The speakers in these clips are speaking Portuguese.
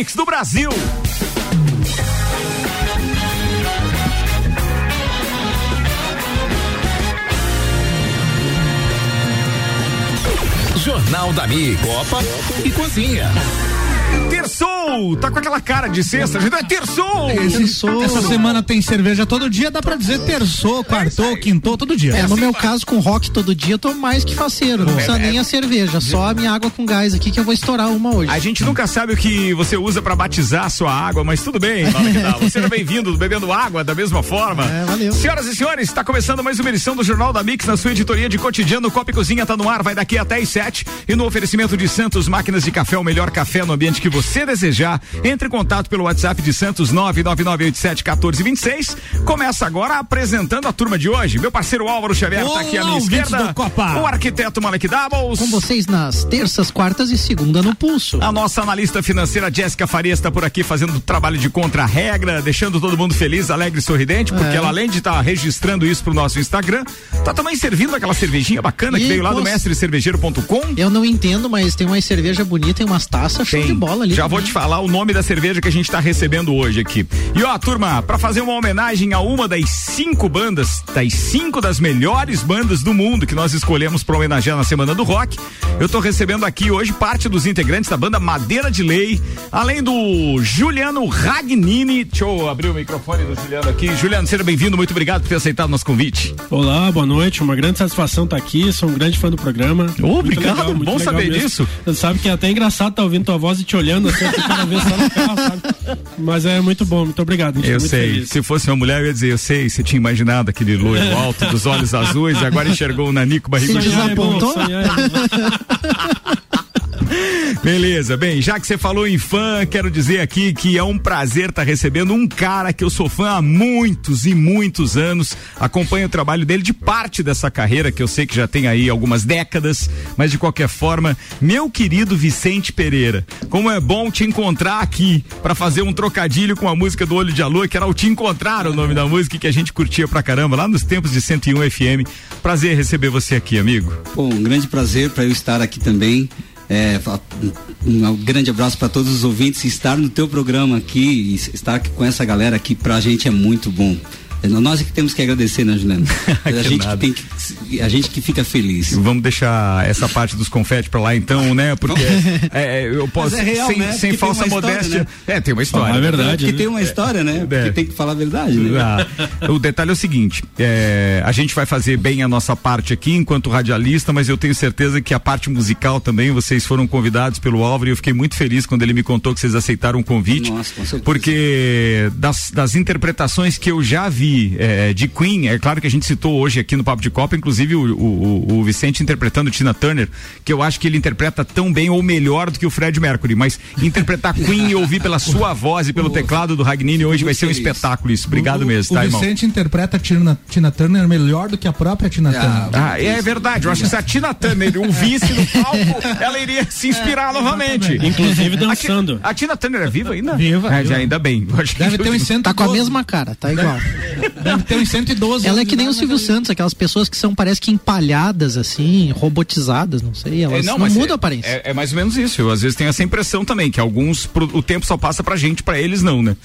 Mix do Brasil. Jornal da Mi, Copa e Cozinha. Terçou! Tá com aquela cara de sexta, a gente é terçou! Terçou. Essa semana tem cerveja todo dia, dá pra dizer terçou, quartou, quintou, todo dia. É, no meu caso, com rock todo dia, eu tô mais que faceiro. Não precisa nem a cerveja, só a minha água com gás aqui que eu vou estourar uma hoje. A gente nunca sabe o que você usa pra batizar a sua água, mas tudo bem, Você é bem-vindo, bebendo água da mesma forma. É, valeu. Senhoras e senhores, está começando mais uma edição do Jornal da Mix na sua editoria de cotidiano. Copa e Cozinha tá no ar, vai daqui até às sete. E no oferecimento de Santos Máquinas de Café, o melhor café no ambiente que você desejar. Entre em contato pelo WhatsApp de Santos 999871426. Começa agora apresentando a turma de hoje. Meu parceiro Álvaro Xavier está aqui à minha esquerda. O arquiteto Malek Doubles. Com vocês nas terças, quartas e segunda no pulso. A nossa analista financeira Jéssica Farias está por aqui fazendo trabalho de contra-regra, deixando todo mundo feliz, alegre e sorridente, porque é. ela além de estar tá registrando isso pro nosso Instagram, tá também servindo aquela cervejinha bacana e que veio lá do mestre cervejeiro.com. Eu não entendo, mas tem uma cerveja bonita e umas taças show de bola ali. Já vou te falar o nome da cerveja que a gente está recebendo hoje aqui. E ó, turma, para fazer uma homenagem a uma das cinco bandas, das cinco das melhores bandas do mundo que nós escolhemos para homenagear na Semana do Rock, eu tô recebendo aqui hoje parte dos integrantes da banda Madeira de Lei, além do Juliano Ragnini. Deixa eu abrir o microfone do Juliano aqui. Juliano, seja bem-vindo, muito obrigado por ter aceitado nosso convite. Olá, boa noite, uma grande satisfação estar aqui, sou um grande fã do programa. Oh, obrigado, legal, bom saber mesmo. disso. Você sabe que é até engraçado estar tá ouvindo tua voz e te olhando assim, cada vez só no carro, sabe? Mas é muito bom, muito obrigado. Eu sei. Feliz. Se fosse uma mulher, eu ia dizer, eu sei, você tinha imaginado aquele loiro é. alto dos olhos azuis e agora enxergou o Nanico barrigudo. Você desapontou? É Beleza, bem, já que você falou em fã, quero dizer aqui que é um prazer estar tá recebendo um cara que eu sou fã há muitos e muitos anos. Acompanho o trabalho dele de parte dessa carreira, que eu sei que já tem aí algumas décadas, mas de qualquer forma, meu querido Vicente Pereira, como é bom te encontrar aqui para fazer um trocadilho com a música do Olho de Alô, que era o Te Encontrar, o nome da música que a gente curtia pra caramba lá nos tempos de 101 FM. Prazer receber você aqui, amigo. Bom, um grande prazer para eu estar aqui também. É, um grande abraço para todos os ouvintes. Estar no teu programa aqui, estar com essa galera aqui, para a gente é muito bom. É, nós é que temos que agradecer, né, Juliano? a, gente que tem que, a gente que fica feliz. Vamos deixar essa parte dos confetes para lá então, né? Porque é, é, eu posso, é real, sem, né? sem falsa modéstia. História, né? É, tem uma história. é verdade. Porque né? tem uma história, né? Porque é. tem que falar a verdade, né? Ah, o detalhe é o seguinte: é, a gente vai fazer bem a nossa parte aqui enquanto radialista, mas eu tenho certeza que a parte musical também, vocês foram convidados pelo Álvaro e eu fiquei muito feliz quando ele me contou que vocês aceitaram o convite. Nossa, com certeza. Porque das, das interpretações que eu já vi é, de Queen, é claro que a gente citou hoje aqui no Papo de Copa, inclusive o, o, o, Vicente interpretando Tina Turner, que eu acho que ele interpreta tão bem ou melhor do que o Fred Mercury, mas interpretar Queen e ouvir pela sua voz e pelo teclado do Ragnini hoje vai ser um espetáculo isso. Obrigado o, mesmo, tá, O Vicente interpreta Tina, Tina Turner melhor do que a própria Tina ah, Turner. Ah, é verdade, eu acho que se a Tina Turner o visse no palco, ela iria se inspirar é, novamente. Inclusive dançando. A, a, Tina Turner é viva ainda? Viva. É, já ainda bem. Deve ter um 112. Tá com a mesma cara, tá igual. Deve ter uns 112 Ela é que nem o Silvio Santos, aquelas pessoas que são, parece que empalhadas, assim, robotizadas, não sei. Elas é, não, não mudam é, a aparência. É, é, mais ou menos isso. Eu às vezes tenho essa impressão também, que alguns o tempo só passa pra gente, pra eles não, né?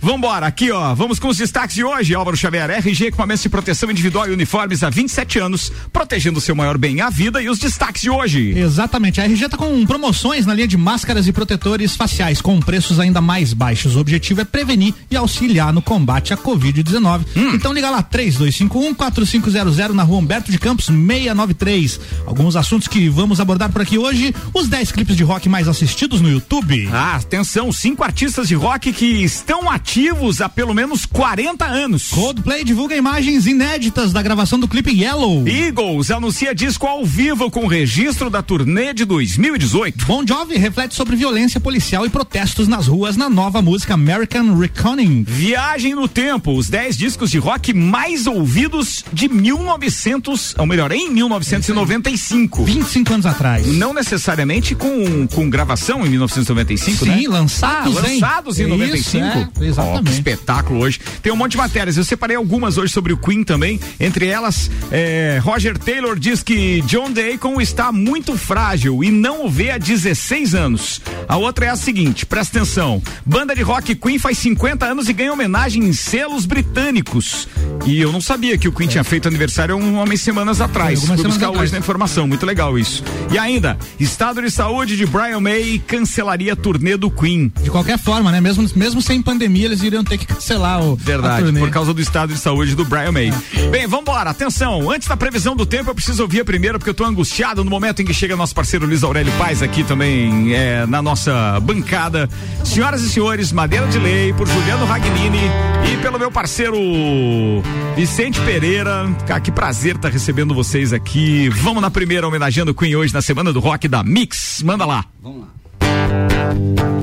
Vambora, aqui ó, vamos com os destaques de hoje. Álvaro Xavier, RG, equipamentos de proteção individual e uniformes há 27 anos, protegendo o seu maior bem, a vida e os destaques de hoje. Exatamente, a RG tá com promoções na linha de máscaras e protetores faciais com preços ainda mais baixos. O objetivo é prevenir e auxiliar no combate à Covid-19. Hum. Então liga lá, 3251 4500 na rua Humberto de Campos 693. Alguns assuntos que vamos abordar por aqui hoje: os 10 clipes de rock mais assistidos no YouTube. Ah, atenção, cinco artistas de rock que estão ativos há pelo menos 40 anos. Coldplay divulga imagens inéditas da gravação do clipe Yellow. Eagles anuncia disco ao vivo com registro da turnê de 2018. Bon Jovi reflete sobre violência policial e protestos nas ruas na nova música American Reconning. Viagem no tempo, os 10 discos discos de rock mais ouvidos de 1900, ou melhor, em 1995. 25 anos atrás. Não necessariamente com, com gravação em 1995, Sim, né? lançados, ah, hein? lançados em Isso, 95. é, exatamente. Ó, que espetáculo hoje. Tem um monte de matérias. Eu separei algumas hoje sobre o Queen também. Entre elas, é, Roger Taylor diz que John Deacon está muito frágil e não o vê há 16 anos. A outra é a seguinte, presta atenção. Banda de rock Queen faz 50 anos e ganha homenagem em selos britânicos. E eu não sabia que o Queen tinha feito aniversário um, umas semanas atrás. algumas Fui buscar hoje na informação. Muito legal isso. E ainda, estado de saúde de Brian May cancelaria a turnê do Queen. De qualquer forma, né? Mesmo, mesmo sem pandemia, eles iriam ter que cancelar o. Verdade, turnê. por causa do estado de saúde do Brian May. Bem, vambora, atenção, antes da previsão do tempo eu preciso ouvir a primeira porque eu tô angustiado no momento em que chega nosso parceiro Luiz Aurélio Paz aqui também é, na nossa bancada. Senhoras e senhores, Madeira de Lei, por Juliano Ragnini e pelo meu parceiro Vicente Pereira. Que prazer estar recebendo vocês aqui. Vamos na primeira homenageando o Queen hoje na Semana do Rock da Mix. Manda lá. Vamos lá.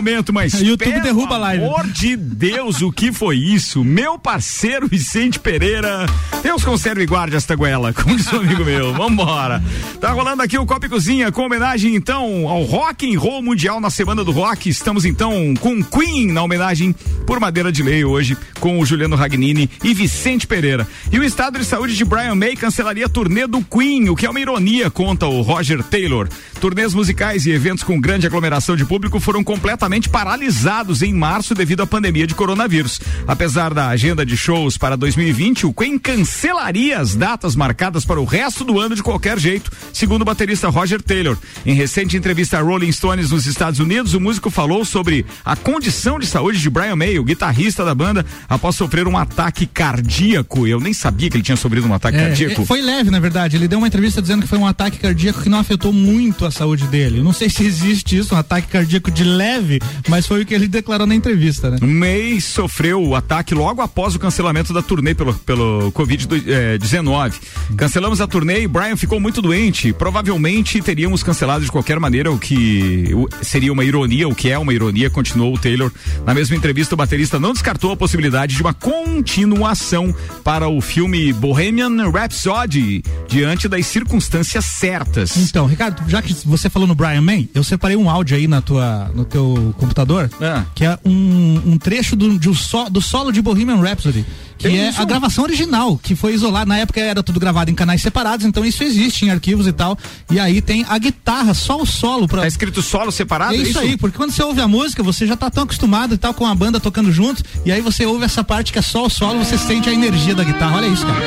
Momento, mas YouTube pelo derruba a live. amor de Deus, o que foi isso? Meu parceiro Vicente Pereira, Deus conserve e guarde esta goela, como diz um amigo meu. Vambora. Tá rolando aqui o Copa e Cozinha com homenagem então ao Rock and Roll Mundial na Semana do Rock. Estamos então com Queen na homenagem por Madeira de Lei hoje com o Juliano Ragnini e Vicente Pereira. E o estado de saúde de Brian May cancelaria a turnê do Queen, o que é uma ironia, conta o Roger Taylor. Turnês musicais e eventos com grande aglomeração de público foram completamente paralisados em março devido à pandemia de coronavírus. Apesar da agenda de shows para 2020, o Queen cancelaria as datas marcadas para o resto do ano de qualquer jeito, segundo o baterista Roger Taylor. Em recente entrevista a Rolling Stones nos Estados Unidos, o músico falou sobre a condição de saúde de Brian May, o guitarrista da banda, após sofrer um ataque cardíaco. Eu nem sabia que ele tinha sofrido um ataque É, cardíaco. Foi leve, na verdade. Ele deu uma entrevista dizendo que foi um ataque cardíaco que não afetou muito a saúde dele. Eu não sei se existe isso, um ataque cardíaco de leve, mas foi o que ele declarou na entrevista, né? May sofreu o ataque logo após o cancelamento da turnê pelo, pelo Covid-19. Cancelamos a turnê e Brian ficou muito doente. Provavelmente teríamos cancelado de qualquer maneira, o que seria uma ironia, o que é uma ironia, continuou o Taylor. Na mesma entrevista, o baterista não descartou a possibilidade de uma continuação para o filme Bohemian Rhapsody, diante das circunstâncias certas. Então, Ricardo, já que você falou no Brian May, eu separei um áudio aí na tua, no teu computador, Ah. que é um, um trecho do, de um só- do solo de Bohemian Rhapsody. Que Tem é isso? a gravação original, que foi isolada. Na época era tudo gravado em canais separados, então isso existe em arquivos e tal. E aí tem a guitarra, só o solo pra. Tá escrito solo separado? É isso, aí, porque quando você ouve a música, você já tá tão acostumado e tal com a banda tocando junto, e aí você ouve essa parte que é só o solo, você sente a energia da guitarra. Olha isso, cara.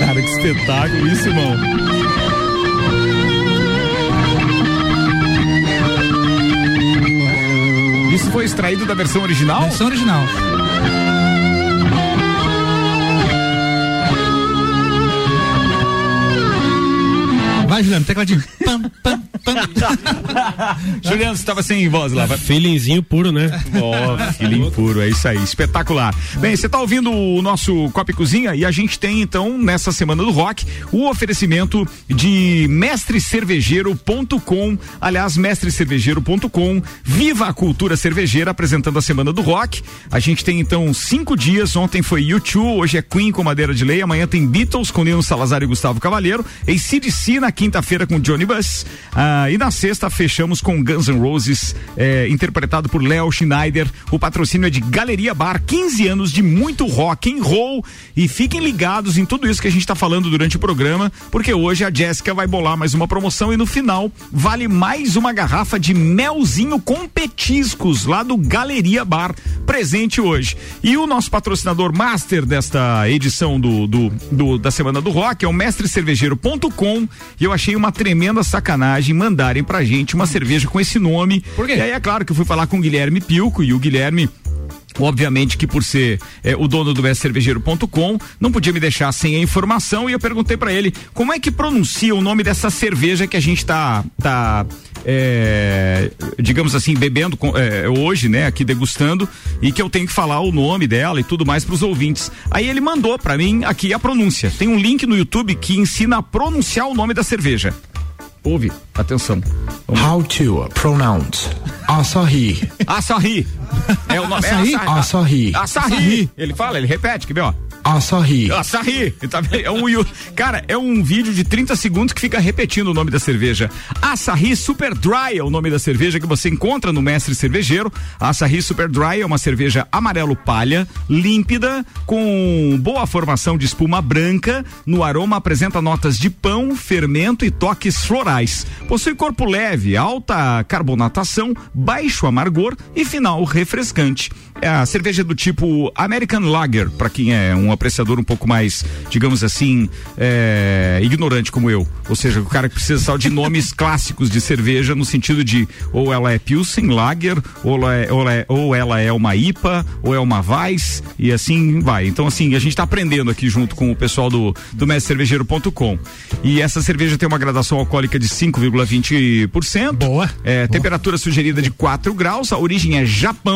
Cara, que espetáculo isso, irmão. Isso foi extraído da versão original? Versão original. Vai, Juliano, tecladinho. Pam, pam, pam. Juliano, você estava sem voz lá. vai- Feelingzinho puro, né? Ó, filhinho puro, é isso aí, espetacular. Bem, você está ouvindo o nosso Copa e Cozinha e a gente tem então, nessa semana do rock, o oferecimento de mestrecervejeiro.com. Aliás, mestrecervejeiro.com, viva a cultura cervejeira apresentando a semana do rock. A gente tem então cinco dias, ontem foi U2, hoje é Queen com Madeira de Lei, amanhã tem Beatles com Nino Salazar e Gustavo Cavaleiro, ACDC na quinta-feira com Johnny Buss, ah, e na sexta fechamos com Guns N' Roses, eh, interpretado por Léo Schneider. O patrocínio é de Galeria Bar, 15 anos de muito rock and roll. E fiquem ligados em tudo isso que a gente está falando durante o programa, porque hoje a Jéssica vai bolar mais uma promoção e no final vale mais uma garrafa de melzinho com petiscos lá do Galeria Bar, presente hoje. E o nosso patrocinador master desta edição do, do, do- da Semana do Rock é o mestrecervejeiro.com e eu achei uma tremenda sacanagem mandarem pra gente uma cerveja com esse nome. Por quê? E aí é claro que eu fui falar com o Guilherme Pilco e o Guilherme Obviamente que por ser eh, o dono do bestcervejeiro.com, não podia me deixar sem a informação e eu perguntei pra ele como é que pronuncia o nome dessa cerveja que a gente tá, tá eh, digamos assim, bebendo com- eh, hoje, né, aqui degustando e que eu tenho que falar o nome dela e tudo mais pros ouvintes. Aí ele mandou pra mim aqui a pronúncia. Tem um link no YouTube que ensina a pronunciar o nome da cerveja. Ouve, atenção. Vamos How to pronounce Asahi. Açaí. É o nome. Açaí? É Açaí. Açaí. Ele fala, ele repete, quer ver, ó. Asahi. Açaí. Tá? É um, cara, é um vídeo de 30 segundos que fica repetindo o nome da cerveja. Açaí Super Dry é o nome da cerveja que você encontra no Mestre Cervejeiro. A Açaí Super Dry é uma cerveja amarelo palha, límpida, com boa formação de espuma branca. No aroma apresenta notas de pão, fermento e toques florais. Possui corpo leve, alta carbonatação, baixo amargor e final refrescante. É a cerveja do tipo American Lager, para quem é um apreciador um pouco mais, digamos assim, é, ignorante como eu. Ou seja, o cara que precisa só de nomes clássicos de cerveja, no sentido de ou ela é Pilsen Lager, ou ela é, ou ela é, ou ela é uma IPA, ou é uma Weiss, e assim vai. Então, assim, a gente está aprendendo aqui junto com o pessoal do, do mescervejeiro.com. E essa cerveja tem uma gradação alcoólica de 5,20%. Boa. É, temperatura sugerida de 4 graus, a origem é Japão,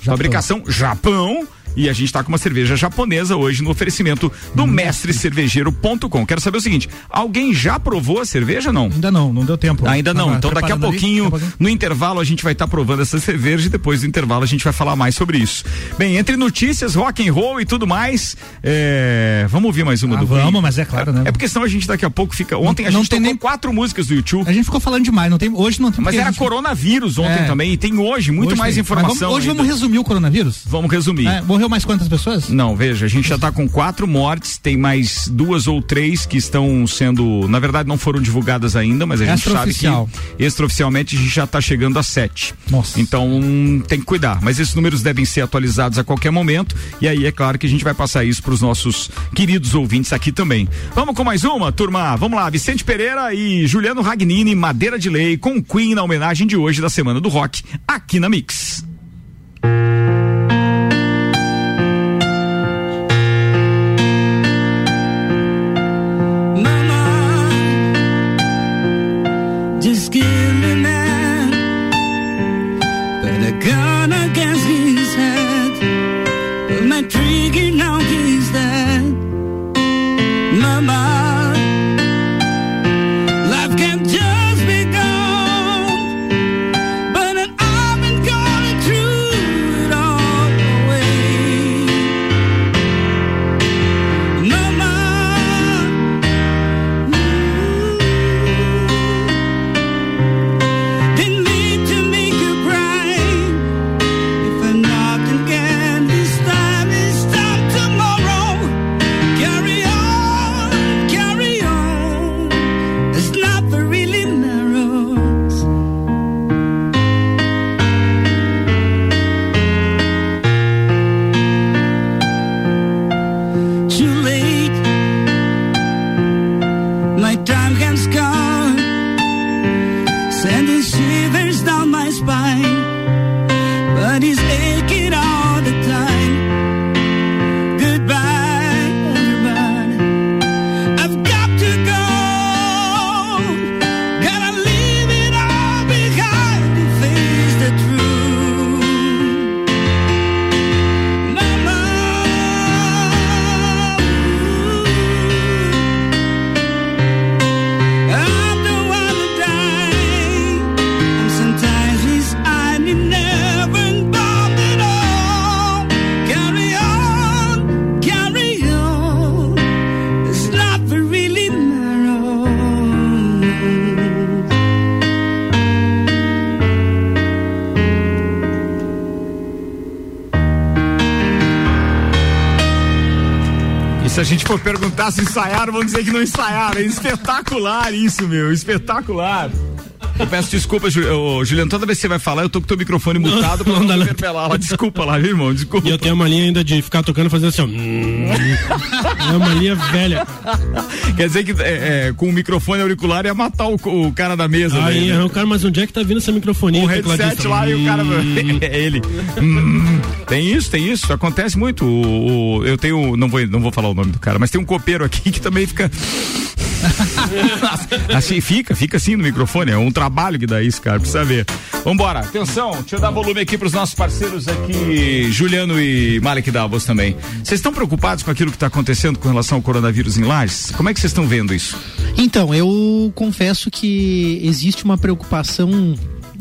fabricação Japão. E a gente tá com uma cerveja japonesa hoje no oferecimento do mestrecervejeiro.com. Quero saber o seguinte: alguém já provou a cerveja não? Ainda não, não deu tempo. Ainda não. Então daqui a ali, pouquinho, daqui a pouquinho. no intervalo, a gente vai estar provando essa cerveja e depois do intervalo a gente vai falar mais sobre isso. Bem, entre notícias, rock and roll e tudo mais, é, vamos ouvir mais uma Ah, do vamos, Queen? mas é claro, né? É porque senão a gente daqui a pouco fica. Ontem a não gente tem tocou nem- quatro músicas do YouTube. A gente ficou falando demais, não tem, hoje não tem Mas era gente- coronavírus ontem É. também e tem hoje muito hoje mais tem. informação. Mas vamos- hoje ainda. vamos resumir o coronavírus? Vamos resumir. É, morreu mais quantas pessoas? Não, veja, a gente já está com quatro mortes, tem mais duas ou três que estão sendo, na verdade não foram divulgadas ainda, mas a gente sabe que extraoficialmente a gente já está chegando a sete. Nossa. Então tem que cuidar, mas esses números devem ser atualizados a qualquer momento e aí é claro que a gente vai passar isso para os nossos queridos ouvintes aqui também. Vamos com mais uma, turma? Vamos lá, Vicente Pereira e Juliano Ragnini, Madeira de Lei, com Queen na homenagem de hoje da Semana do Rock, aqui na Mix. Perguntar se ensaiaram, vão dizer que não ensaiaram. É espetacular isso, meu. Espetacular. Eu peço desculpa, Juliano. Toda vez que você vai falar, eu tô com o teu microfone mutado pra não não, interpelar lá. Desculpa lá, viu, irmão? Desculpa. E eu tenho uma linha ainda de ficar tocando e fazendo assim, ó. Hum. É uma linha velha. Quer dizer que é, é, com o microfone auricular ia matar o, o cara da mesa. Aí, né? o cara, mas onde é que tá vindo essa microfonia? o headset lá e o cara. Hum. é ele. Hum, tem isso, tem isso. Acontece muito. O, o- eu tenho. Não vou, não vou falar o nome do cara, mas tem um copeiro aqui que também fica. assim, fica, fica assim no microfone. É um trabalho que dá isso, cara. Precisa ver. Vambora, atenção, deixa eu dar volume aqui pros nossos parceiros aqui, Juliano e Malek Davos também. Vocês estão preocupados com aquilo que está acontecendo com relação ao coronavírus em Lages? Como é que vocês estão vendo isso? Então, eu confesso que existe uma preocupação.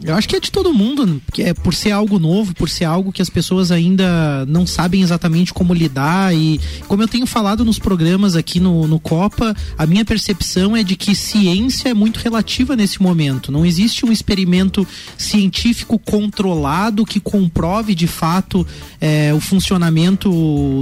Eu acho que é de todo mundo, que é por ser algo novo, por ser algo que as pessoas ainda não sabem exatamente como lidar. E como eu tenho falado nos programas aqui no, no Copa, a minha percepção é de que ciência é muito relativa nesse momento. Não existe um experimento científico controlado que comprove de fato eh, o funcionamento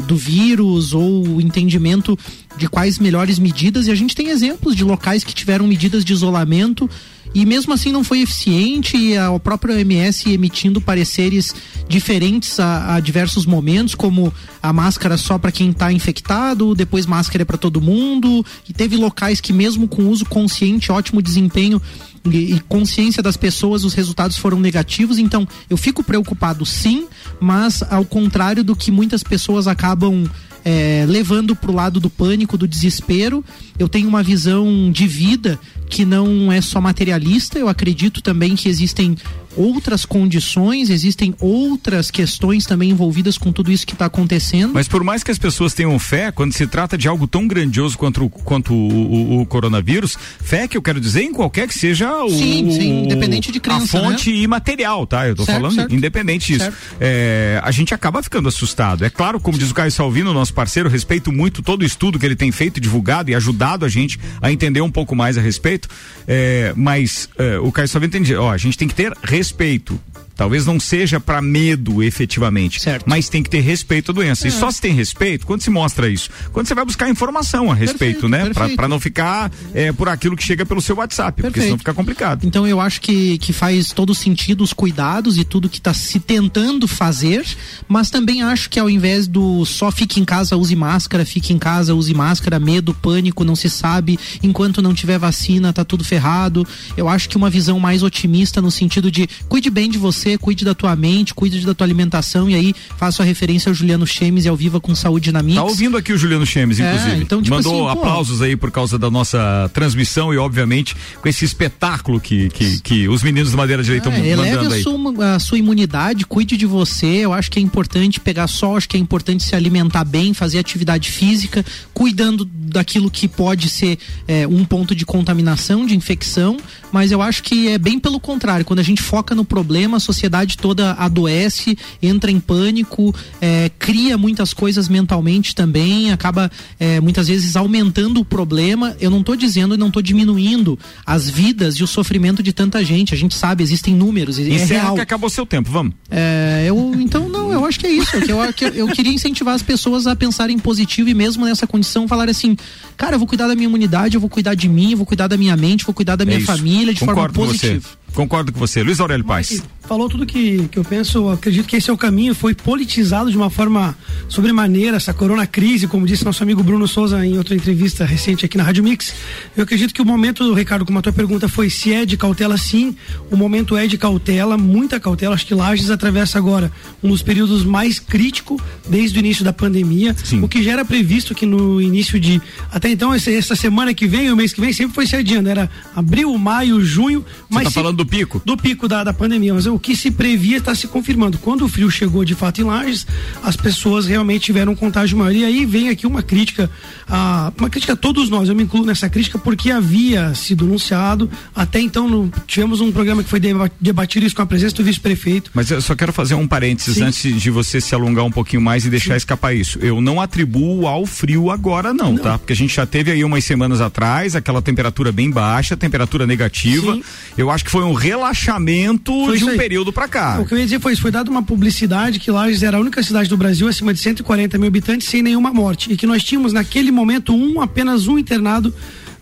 do vírus ou o entendimento de quais melhores medidas. E a gente tem exemplos de locais que tiveram medidas de isolamento e mesmo assim não foi eficiente e a- o próprio OMS emitindo pareceres diferentes a, a diversos momentos, como a máscara só para quem está infectado, depois máscara é para todo mundo, e teve locais que mesmo com uso consciente, ótimo desempenho e, e consciência das pessoas, os resultados foram negativos, então eu fico preocupado sim, mas ao contrário do que muitas pessoas acabam é, levando para o lado do pânico, do desespero. Eu tenho uma visão de vida que não é só materialista. Eu acredito também que existem outras condições, existem outras questões também envolvidas com tudo isso que está acontecendo. Mas por mais que as pessoas tenham fé, quando se trata de algo tão grandioso quanto, o- quanto o, o- o coronavírus, fé que eu quero dizer em qualquer que seja o, Sim, sim, independente de crença, a fonte imaterial, tá? Eu tô Certo, falando certo. independente disso. É, a gente acaba ficando assustado. É claro, como diz o Caio Salvino, nosso parceiro, respeito muito todo o estudo que ele tem feito, divulgado e ajudado a gente a entender um pouco mais a respeito. É, mas é, o Caio Salvino tem que ó, a gente tem que ter respeito. Talvez não seja para medo efetivamente, Certo. mas tem que ter respeito à doença. E só se tem respeito quando se mostra isso. Quando você vai buscar informação a respeito, Perfeito, né? Pra não ficar é, por aquilo que chega pelo seu WhatsApp, porque Perfeito. senão fica complicado. Então eu acho que, que faz todo sentido os cuidados e tudo que está se tentando fazer, mas também acho que ao invés do só fique em casa, use máscara, fique em casa, use máscara, medo, pânico, não se sabe, enquanto não tiver vacina, tá tudo ferrado. Eu acho que uma visão mais otimista no sentido de cuide bem de você, você, cuide da tua mente, cuide da tua alimentação e aí faço a referência ao Juliano Chemes e ao Viva com Saúde na Mix. Tá ouvindo aqui o Juliano Chemes, É, inclusive. então, tipo Mandou assim, pô. aplausos aí por causa da nossa transmissão e, obviamente, com esse espetáculo que, que, que os meninos do Madeira Direita estão É, mandando a aí. sua, a sua imunidade, cuide de você. Eu acho que é importante pegar sol, acho que é importante se alimentar bem, fazer atividade física, cuidando daquilo que pode ser é, um ponto de contaminação, de infecção. Mas eu acho que é bem pelo contrário. Quando a gente foca no problema, a sociedade toda adoece, entra em pânico, é, cria muitas coisas mentalmente também, acaba é, muitas vezes aumentando o problema. Eu não estou dizendo e não estou diminuindo as vidas e o sofrimento de tanta gente. A gente sabe, existem números, é Encerra real. que acabou seu tempo, vamos. É, eu, então, não, eu acho que é isso. que eu, que eu, queria incentivar as pessoas a pensarem positivo e mesmo nessa condição falar assim, cara, eu vou cuidar da minha imunidade, eu vou cuidar de mim, eu vou cuidar da minha mente, vou cuidar da minha É família de Concordo forma positiva. Você. Concordo com você. Luiz Aurélio Paz. Falou tudo que, que eu penso, eu acredito que esse é o caminho, foi politizado de uma forma sobremaneira, essa corona crise, como disse nosso amigo Bruno Souza em outra entrevista recente aqui na Rádio Mix. Eu acredito que o momento, Ricardo, como a tua pergunta foi se é de cautela, sim, o momento é de cautela, muita cautela, acho que Lages atravessa agora um dos períodos mais críticos desde o início da pandemia, Sim. o que já era previsto que no início de, até então, essa semana que vem, o mês que vem, sempre foi se adiando, era abril, maio, junho, Você mas tá sempre- falando do pico? do pico da, da pandemia, mas o que se previa está se confirmando. Quando o frio chegou de fato em Lages, as pessoas realmente tiveram um contágio maior. E aí vem aqui uma crítica, a, uma crítica a todos nós, eu me incluo nessa crítica porque havia sido anunciado, até então no- tivemos um programa que foi deba- debatido isso com a presença do vice-prefeito. Mas eu só quero fazer um parênteses Sim. antes de você se alongar um pouquinho mais e deixar escapar isso. Eu não atribuo ao frio agora, não, tá? Porque a gente já teve aí umas semanas atrás aquela temperatura bem baixa, temperatura negativa. Sim. Eu acho que foi um relaxamento Foi de um período pra cá. O que eu ia dizer foi isso, foi dada uma publicidade que Lages era a única cidade do Brasil acima de 140 mil habitantes sem nenhuma morte. E que nós tínhamos naquele momento um, apenas um internado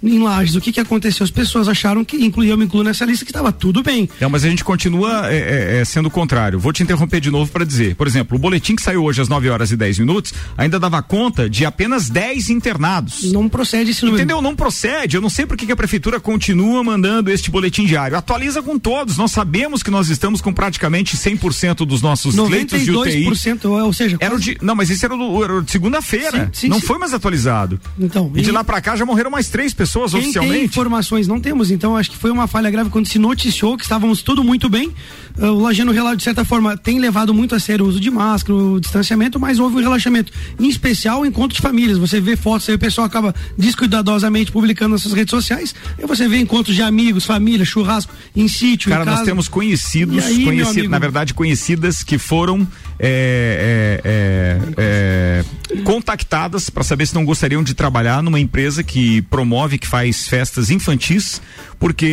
em Lages. O que que aconteceu? As pessoas acharam que, incluí, eu me incluo nessa lista, que estava tudo bem. Não, mas a gente continua é, é, é, sendo o contrário. Vou te interromper de novo para dizer. Por exemplo, o boletim que saiu hoje às 9 horas e 10 minutos ainda dava conta de apenas 10 internados. Não procede esse número. Entendeu? Não procede. Eu não sei por que que a prefeitura continua mandando este boletim diário. Atualiza com todos. Nós sabemos que nós estamos com praticamente 100% dos nossos leitos de UTI. 92%, ou seja, Era quase- de, não, mas esse era do- era de segunda-feira. Não sim. foi mais atualizado. Então, E de e- lá pra cá já morreram mais três pessoas Quem tem oficialmente. informações não temos, então acho que foi uma falha grave quando se noticiou que estávamos tudo muito bem. Uh, O Lajano Relato, de certa forma, tem levado muito a sério o uso de máscara, o distanciamento, mas houve um relaxamento. Em especial, encontro de famílias. Você vê fotos aí, o pessoal acaba descuidadosamente publicando nas suas redes sociais. E você vê encontros de amigos, família, churrasco, em sítio, Cara, em nós temos conhecidos, aí, amigo? na verdade, conhecidas que foram é, é, é, é, contactadas para saber se não gostariam de trabalhar numa empresa que promove, que faz festas infantis, porque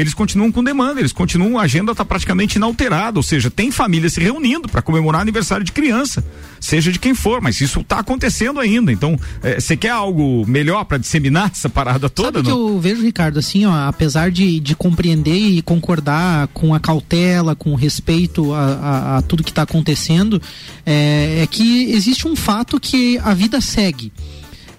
eles continuam com demanda, eles continuam, a agenda está praticamente inalterada, ou seja, tem família se reunindo para comemorar aniversário de criança, seja de quem for, mas isso está acontecendo ainda. Então, é, você quer algo melhor para disseminar essa parada toda? Sabe que não? eu vejo, Ricardo, assim, ó, apesar de, de compreender e concordar com a cautela, com o respeito a, a- a tudo que está acontecendo, é, é que existe um fato que a vida segue.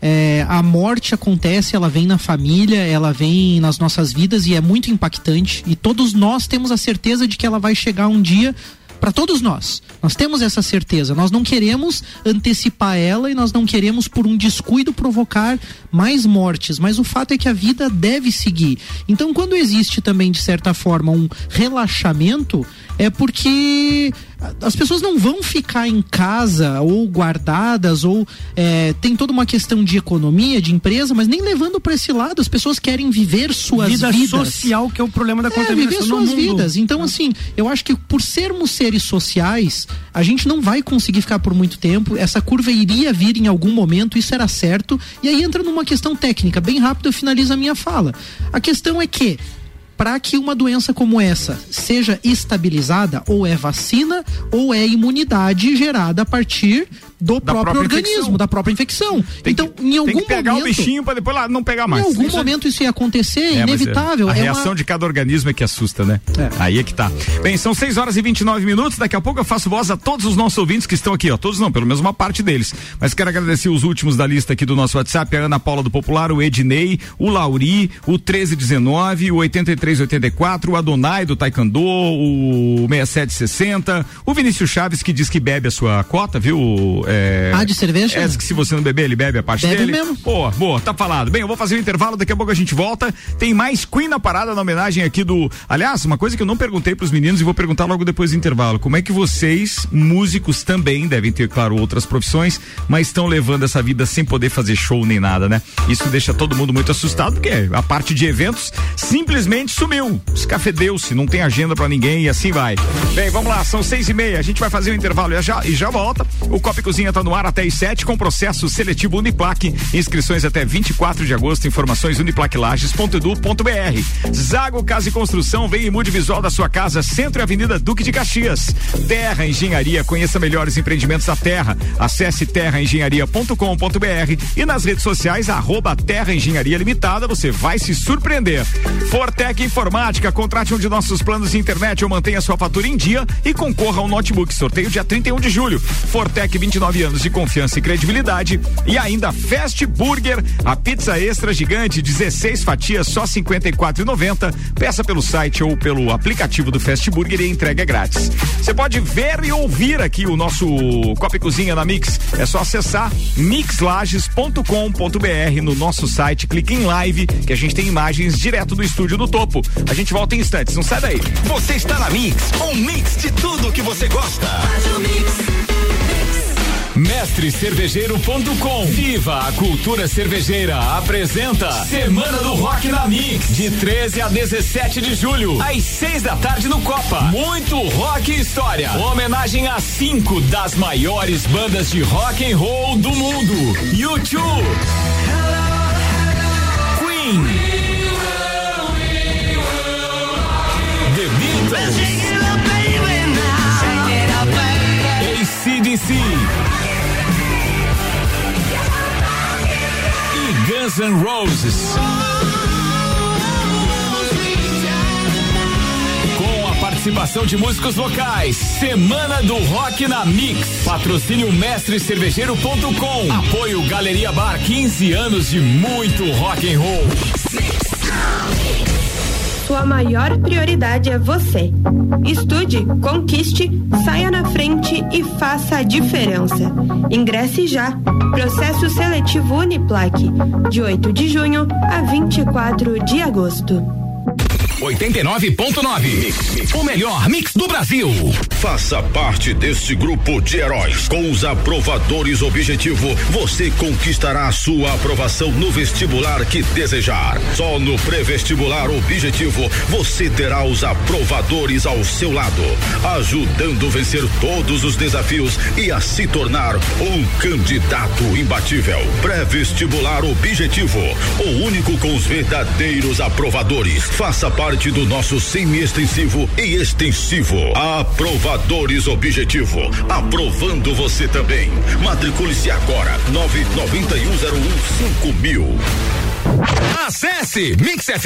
É, a morte acontece, ela vem na família, ela vem nas nossas vidas e é muito impactante. E todos nós temos a certeza de que ela vai chegar um dia para todos nós. Nós temos essa certeza. Nós não queremos antecipar ela e nós não queremos, por um descuido, provocar mais mortes. Mas o fato é que a vida deve seguir. Então, quando existe também, de certa forma, um relaxamento, é porque as pessoas não vão ficar em casa ou guardadas ou é, tem toda uma questão de economia, de empresa, mas nem levando para esse lado. As pessoas querem viver suas vida vidas. social, que é o problema da É, contaminação viver no suas mundo. vidas. Então, assim, eu acho que por sermos seres sociais, a gente não vai conseguir ficar por muito tempo. Essa curva iria vir em algum momento, isso era certo. E aí entra numa questão técnica. Bem rápido eu finalizo a minha fala. A questão é que. Para que uma doença como essa seja estabilizada, ou é vacina ou é imunidade gerada a partir do Da próprio organismo, infecção. da própria infecção. Tem então, que, em algum tem que pegar momento. o bichinho pra depois lá não pegar Em mais. algum Isso é- momento isso ia acontecer, é, É, inevitável. A É reação uma- de cada organismo é que assusta, né? É. Aí é que tá. Bem, são 6 horas e 29 minutos. Daqui a pouco eu faço voz a todos os nossos ouvintes que estão aqui, ó. Todos não, pelo menos uma parte deles. Mas quero agradecer os últimos da lista aqui do nosso WhatsApp: a Ana Paula do Popular, o Ednei, o Lauri, o 1319, o 8384, o Adonai do Taekwondo, o 6760, o Vinícius Chaves que diz que bebe a sua cota, viu? É... Ah, de cerveja? É, que se você não beber, ele bebe a parte Bebe dele. mesmo. Boa, boa, tá falado. Bem, eu vou fazer o intervalo, daqui a pouco a gente volta. Tem mais Queen na parada na homenagem aqui do. Aliás, uma coisa que eu não perguntei pros meninos e vou perguntar logo depois do intervalo. Como é que vocês, músicos também, devem ter, claro, outras profissões, mas estão levando essa vida sem poder fazer show nem nada, né? Isso deixa todo mundo muito assustado, porque a parte de eventos simplesmente sumiu. Escafedeu-se, não tem agenda pra ninguém e assim vai. Bem, vamos lá, são seis e meia. A gente vai fazer o intervalo e já, e já volta. O Copa Cozinha tá no ar até às sete com processo seletivo Uniplaque. Inscrições até 24 de agosto. Informações uniplaquilages.edu.br. Zago Casa e Construção vem e mude visual da sua casa, Centro e Avenida Duque de Caxias. Terra Engenharia, conheça melhores empreendimentos da Terra. Acesse terraengenharia.com.br e nas redes sociais arroba Terra Engenharia Limitada, você vai se surpreender. Fortec Informática, contrate um de nossos planos de internet ou mantenha sua fatura em dia e concorra ao notebook. Sorteio dia 31 de julho. Fortec 29 anos de confiança e credibilidade e ainda Fast Burger, a pizza extra gigante, 16 fatias só 54,90. Peça pelo site ou pelo aplicativo do Fast Burger e a entrega é grátis. Você pode ver e ouvir aqui o nosso Copa e Cozinha na Mix. É só acessar mixlages.com.br no nosso site, clique em live que a gente tem imagens direto do estúdio do topo. A gente volta em instantes, não sai daí. Você está na Mix, um mix de tudo que você gosta. Mestrecervejeiro.com Viva a cultura cervejeira apresenta Semana do Rock na Mix de 13 a 17 de julho às 6 da tarde no Copa. Muito rock e história. Homenagem a cinco das maiores bandas de rock and roll do mundo. YouTube. Queen. The Beatles. ACDC. Guns N' Roses. Com a participação de músicos locais. Semana do Rock na Mix. Patrocínio mestrecervejeiro.com. Apoio Galeria Bar 15 anos de muito rock and roll. Sua maior prioridade é você. Estude, conquiste, saia na frente e faça a diferença. Ingresse já. Processo seletivo Uniplaque, de 8 de junho a 24 de agosto. 89.9. O melhor mix do Brasil. Faça parte deste grupo de heróis. Com os aprovadores Objetivo, você conquistará sua aprovação no vestibular que desejar. Só no pré-vestibular Objetivo, você terá os aprovadores ao seu lado, ajudando a vencer todos os desafios e a se tornar um candidato imbatível. Pré-vestibular Objetivo, o único com os verdadeiros aprovadores. Faça parte do nosso semi-extensivo e extensivo. Aprovadores Objetivo, aprovando você também. Matricule-se agora, nove noventa e um zero um cinco mil. Acesse mixfm.com.br.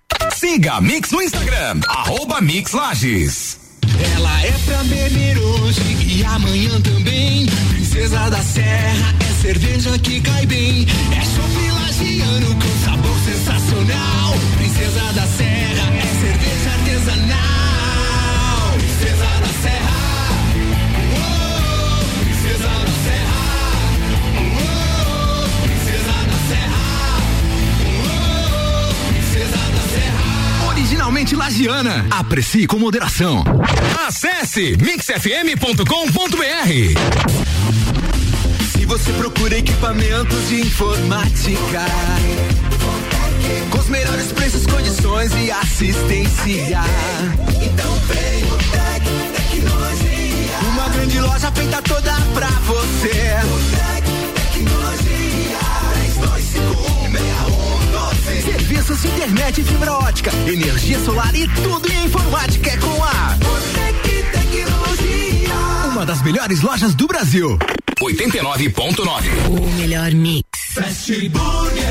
Siga a Mix no Instagram, arroba Mix Lages. Ela é pra beber hoje e amanhã também. Princesa da Serra é cerveja que cai bem. É chopp Semana. Aprecie com moderação. Acesse mixfm.com.br. Se você procura equipamentos de informática, com os melhores preços, condições e assistência, então vem o Tec Tecnologia. Uma grande loja feita toda pra você. Serviços de internet e fibra ótica, energia solar e tudo em informática é com a Tec Tecnologia. uma das melhores lojas do Brasil. 89.9. O melhor mix. Fast Burger,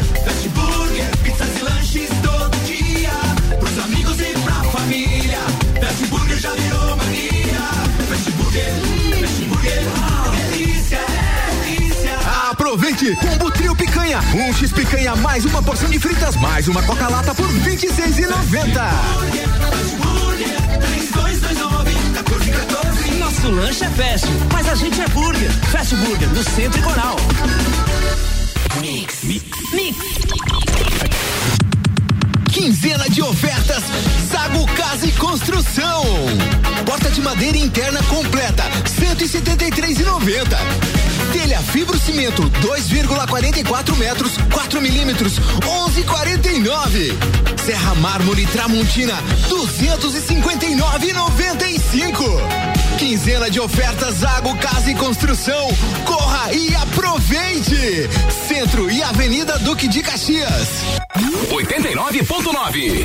Aproveite! Combo Trio Picanha. Um X Picanha mais uma porção de fritas mais uma Coca-Lata por R$ 26,90. Fast Burger, 3229, 1414. Nosso lanche é fast, mas a gente é burger. Fast Burger, no Centro e Coral. Mix. Mix. Quinzena de ofertas Sago Casa e Construção. Porta de madeira interna completa, 173,90. Telha fibro cimento 2,44 metros, 4 milímetros, 11,49. Serra mármore Tramontina 259,95. Quinzena de ofertas Zago Casa e Construção. Corra e aproveite. Centro e Avenida Duque de Caxias. 89.9.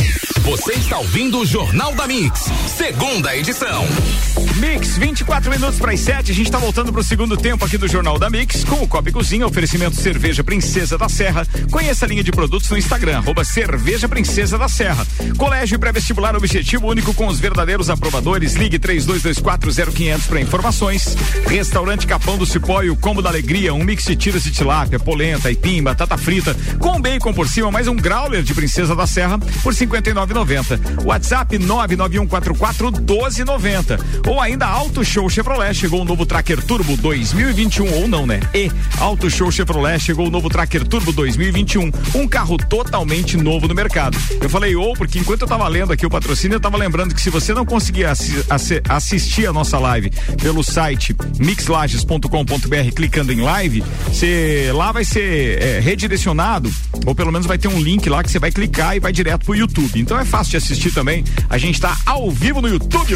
Você está ouvindo o Jornal da Mix, segunda edição. Mix, 24 minutos para as 7. A gente está voltando para o segundo tempo aqui do Jornal da Mix com o Copa Cozinha, oferecimento Cerveja Princesa da Serra. Conheça a linha de produtos no Instagram, arroba Cerveja Princesa da Serra. Colégio pré-vestibular objetivo único com os verdadeiros aprovadores. Ligue 32240500 para informações. Restaurante Capão do Cipó e o Combo da Alegria, um mix de tiras de tilápia, polenta, aipim, batata frita, com bacon por cima, mais um growler de Princesa da Serra por 59,90. WhatsApp 991441290. Ou ainda Auto Show Chevrolet, chegou o novo Tracker Turbo 2021 ou não, né? E Auto Show Chevrolet chegou o novo Tracker Turbo 2021, um carro totalmente novo no mercado. Eu falei ou porque enquanto eu tava lendo aqui o patrocínio, eu tava lembrando que se você não conseguir assi assi assistir a nossa live pelo site mixlages.com.br clicando em live, você lá vai ser é, redirecionado ou pelo menos vai ter um link lá que você vai clicar e vai direto pro YouTube. Então é fácil de assistir também. A gente tá ao vivo no YouTube.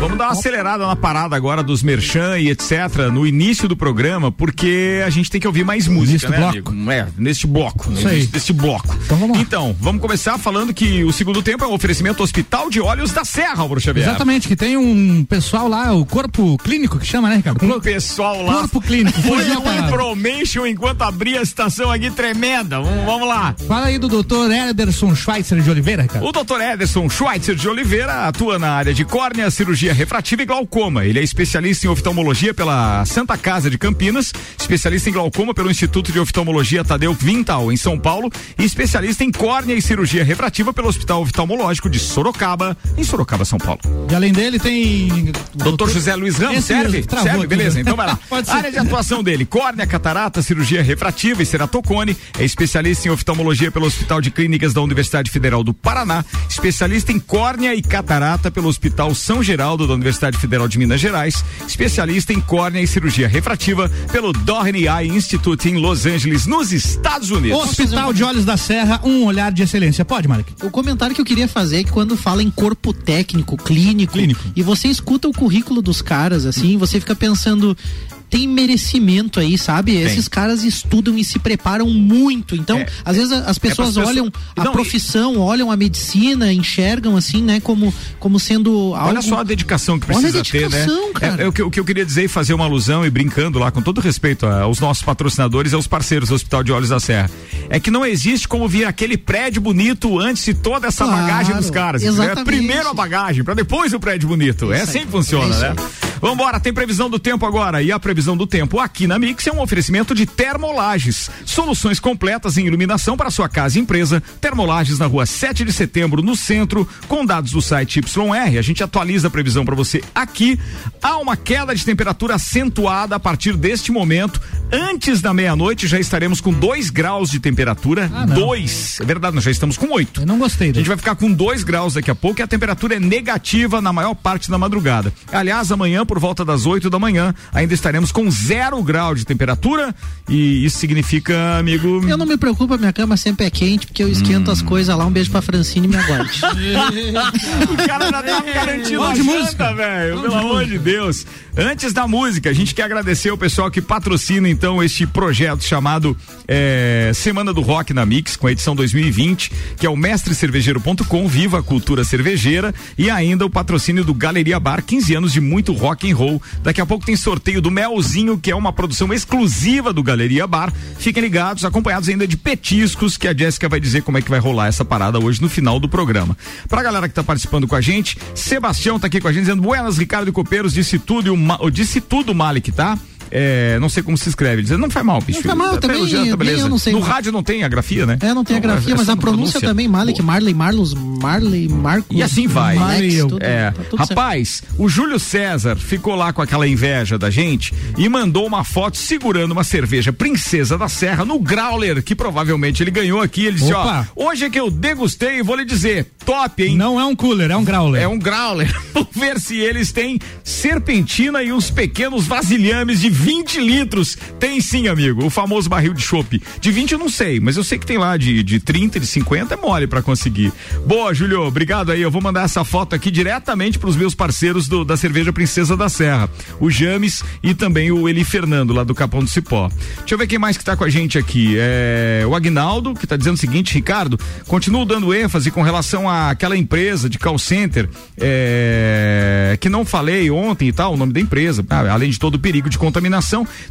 Vamos dar uma acelerada na parada agora dos merchan e etc. no início do programa, porque a gente tem que ouvir mais música, né, bloco. amigo? É, neste bloco. Isso aí. Neste bloco. Então vamos lá. Então, vamos começar falando que o segundo tempo é um oferecimento Hospital de Olhos da Serra, Álvaro Xavier. Exatamente, que tem um pessoal lá, o corpo clínico que chama, né, Ricardo? Um pessoal lá. Corpo clínico. Foi um information enquanto abria a estação aqui tremenda. Vamos, vamos lá. Fala aí do doutor Ederson Schweitzer de Oliveira, Ricardo. O Dr. Ederson Schweitzer de Oliveira atua na área de córnea, cirurgia refrativa e glaucoma. Ele é especialista em oftalmologia pela Santa Casa de Campinas, especialista em glaucoma pelo Instituto de Oftalmologia Tadeu Vintal, em São Paulo, e especialista em córnea e cirurgia refrativa pelo Hospital Oftalmológico de Sorocaba, em Sorocaba, São Paulo. E além dele tem. Doutor José Luiz Ramos, Esse serve? travou serve, beleza, né? então vai lá. Área de atuação dele, córnea, catarata, cirurgia refrativa e ceratocone, é especialista em oftalmologia pelo Hospital de Clínicas da Universidade Federal do Paraná, especialista em córnea e catarata pelo Hospital São Geraldo da Universidade Federal de Minas Gerais, especialista em córnea e cirurgia refrativa pelo Doheny Eye Institute em Los Angeles, nos Estados Unidos. Hospital de Olhos da Serra, um olhar de excelência. Pode, Marek? O comentário que eu queria fazer é que quando fala em corpo técnico, clínico, Clínico. e você escuta o currículo dos caras, assim, você fica pensando. Tem merecimento aí, sabe? Esses caras estudam e se preparam muito. Então, às vezes as pessoas pras olham pessoas- a Não, e- profissão, olham a medicina, enxergam assim, né, como, como sendo algo. Olha só a dedicação que Olha a precisa ter, né? dedicação, cara. É, é o, que, o que eu queria dizer e fazer uma alusão e brincando lá, com todo respeito a- aos nossos patrocinadores e aos parceiros do Hospital de Olhos da Serra. É que não existe como vir aquele prédio bonito antes de toda essa Claro, bagagem dos caras. É exatamente. primeiro a bagagem, para depois o prédio bonito. É assim que funciona, é isso né? Vambora, tem previsão do tempo agora. E a previsão do tempo aqui na Mix é um oferecimento de Termolages. Soluções completas em iluminação para sua casa e empresa. Termolages na rua 7 de setembro, no centro, com dados do site YR. A gente atualiza a previsão para você aqui. Há uma queda de temperatura acentuada a partir deste momento. Antes da meia-noite já estaremos com 2 graus de temperatura. Ah, não. 2. É verdade, nós já estamos com 8. Eu não gostei. A gente vai ficar com 2 graus daqui a pouco e a temperatura é negativa na maior parte da madrugada. Aliás, amanhã, por volta das 8 da manhã, ainda estaremos com zero grau de temperatura e isso significa, amigo. Eu não me preocupo, minha cama sempre é quente, porque eu esquento Hum. as coisas lá. Um beijo pra Francine e me aguarde. o cara já tá garantindo a janta, música. velho. Pelo amor de Deus. Antes da música, a gente quer agradecer o pessoal que patrocina então este projeto chamado eh, Semana do Rock na Mix, com a edição 2020, que é o mestrecervejeiro.com, Viva a Cultura Cervejeira e ainda o patrocínio do Galeria Bar, 15 anos de muito rock and roll. Daqui a pouco tem sorteio do Melzinho, que é uma produção exclusiva do Galeria Bar. Fiquem ligados, acompanhados ainda de petiscos, que a Jéssica vai dizer como é que vai rolar essa parada hoje no final do programa. Pra galera que tá participando com a gente, Sebastião tá aqui com a gente dizendo: Buenas, Ricardo e Copeiros, disse tudo, e o disse tudo, Malik, tá? É, não sei como se escreve, dizendo, não faz mal, bicho. faz mal, também, tá beleza. eu não sei, No rádio não tem a grafia, né? É, não tem a grafia, é mas a pronúncia também, Malik, Marley, Marlos, Marley, Marcos. E assim vai. Tudo- é. tá tudo certo. Rapaz, o Júlio César ficou lá com aquela inveja da gente e mandou uma foto segurando uma cerveja Princesa da Serra no Growler, que provavelmente ele ganhou aqui. Ele disse: Opa. Ó, hoje é que eu degustei e vou lhe dizer, top, hein? Não é um cooler, é um growler. É um growler. Vamos ver se eles têm serpentina e uns pequenos vasilhames de 20 litros. Tem sim, amigo. O famoso barril de chopp. De 20 eu não sei, mas eu sei que tem lá de, de 30, de 50 é mole pra conseguir. Boa, Júlio. Obrigado aí. Eu vou mandar essa foto aqui diretamente pros meus parceiros do- da cerveja Princesa da Serra. O James e também o Eli Fernando, lá do Capão do Cipó. Deixa eu ver quem mais que tá com a gente aqui. É o Agnaldo, que tá dizendo o seguinte, Ricardo, continuo dando ênfase com relação àquela empresa de call center é, que não falei ontem e tal, o nome da empresa, ah, além de todo o perigo de contaminação,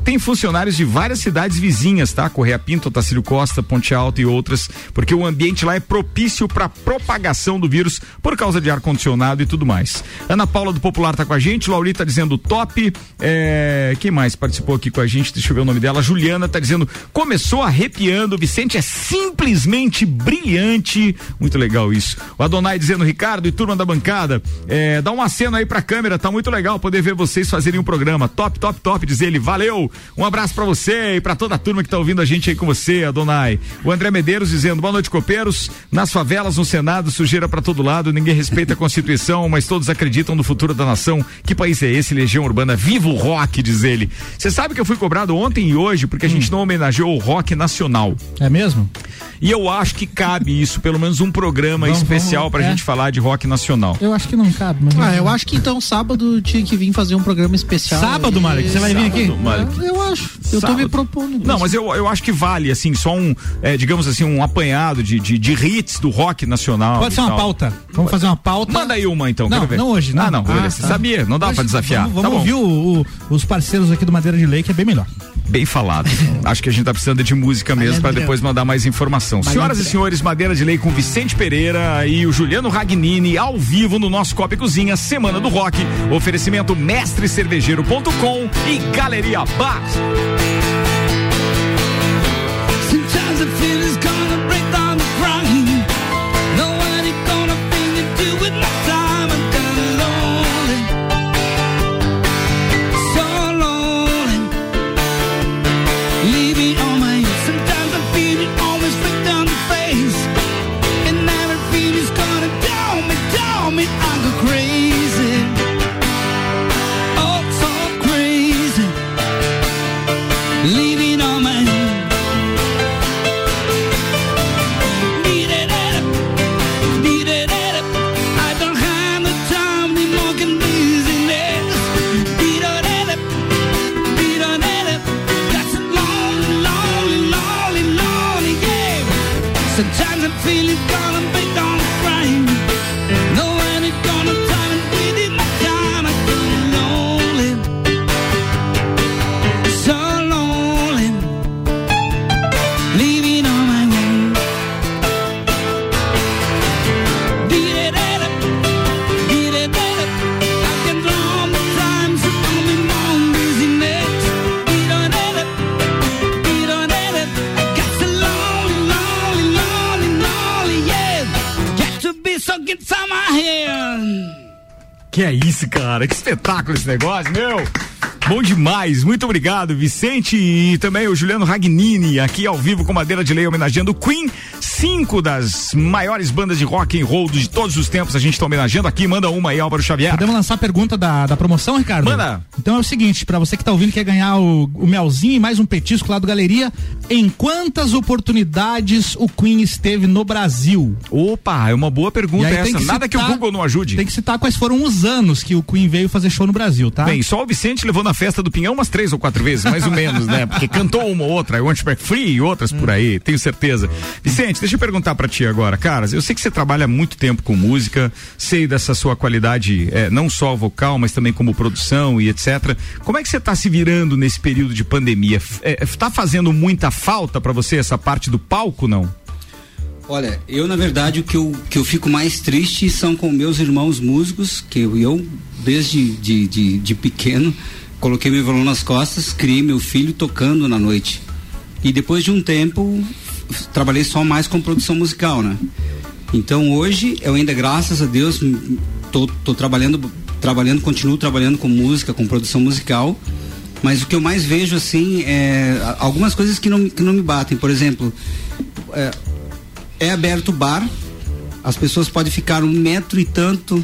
tem funcionários de várias cidades vizinhas, tá? Correia Pinto, Tacílio Costa, Ponte Alta e outras, porque o ambiente lá é propício para propagação do vírus por causa de ar condicionado e tudo mais. Ana Paula do Popular tá com a gente, Laurita tá dizendo top, é, quem mais participou aqui com a gente? Deixa eu ver o nome dela. Juliana tá dizendo começou arrepiando, Vicente é simplesmente brilhante, muito legal isso. O Adonai dizendo Ricardo e turma da bancada, é, dá um aceno aí pra câmera, tá muito legal poder ver vocês fazerem um programa. Top, top, top, diz ele. Valeu! Um abraço pra você e pra toda a turma que tá ouvindo a gente aí com você, Adonai. O André Medeiros dizendo boa noite, copeiros. Nas favelas, no Senado, sujeira pra todo lado, ninguém respeita a Constituição, mas todos acreditam no futuro da nação. Que país é esse, Legião Urbana? Viva o rock, diz ele. Você sabe que eu fui cobrado ontem e hoje porque a gente não homenageou o rock nacional. É mesmo? E eu acho que cabe isso, pelo menos um programa Vamos, especial vamos, pra é. gente falar de rock nacional. Eu acho que não cabe, mas. Ah, eu acho que então sábado tinha que vir fazer um programa especial. Sábado, E- Malik, você vai vir aqui? Malik. Eu acho. Eu tô Sábado. me propondo. Não, mas eu, eu acho que vale, assim, só um, é, digamos assim, um apanhado de, de, de hits do rock nacional. Pode ser uma tal. pauta. Vamos fazer uma pauta. Manda aí uma então, Não, não hoje, não. Ah, não, Ah, tá. sabia, não dá pra desafiar. Vamos, tá vamos bom. ouvir o- o- os parceiros aqui do Madeira de Lei, que é bem melhor. Bem falado. Acho que a gente tá precisando de música mesmo para depois mandar mais informação. Senhoras e senhores, Madeira de Lei com Vicente Pereira e o Juliano Ragnini ao vivo no nosso Copa e Cozinha, Semana do Rock. Oferecimento mestrecervejeiro.com e Galeria Bar. Cara? Que espetáculo esse negócio, meu! Bom demais, muito obrigado, Vicente e também o Juliano Ragnini, aqui ao vivo com Madeira de Lei, homenageando o Queen, cinco das maiores bandas de rock and roll de todos os tempos, a gente está homenageando aqui, manda uma aí, Álvaro Xavier. Podemos lançar a pergunta da, da promoção, Ricardo? Manda. Então é o seguinte, pra você que tá ouvindo quer ganhar o, o melzinho e mais um petisco lá do Galeria, em quantas oportunidades o Queen esteve no Brasil? Opa, é uma boa pergunta essa, que nada que o Google não ajude. Tem que citar quais foram os anos que o Queen veio fazer show no Brasil, tá? Bem, só o Vicente levou na festa do Pinhão umas três ou quatro vezes, mais ou menos, né? Porque cantou uma ou outra, You Back Free e outras por aí, tenho certeza. Vicente, deixa eu perguntar pra ti agora, caras, eu sei que você trabalha muito tempo com música, sei dessa sua qualidade, eh, não só vocal, mas também como produção e etc. Como é que você tá se virando nesse período de pandemia? F- eh, tá fazendo muita falta pra você essa parte do palco, não? Olha, eu na verdade o que eu, que eu fico mais triste são com meus irmãos músicos, que eu, eu desde de, de, de pequeno coloquei meu violão nas costas, criei meu filho tocando na noite. E depois de um tempo trabalhei só mais com produção musical, né? Então hoje eu ainda, graças a Deus, tô, tô trabalhando, trabalhando, continuo trabalhando com música, com produção musical. Mas o que eu mais vejo assim é algumas coisas que não, que não me batem. Por exemplo, é, é aberto o bar, as pessoas podem ficar um metro e tanto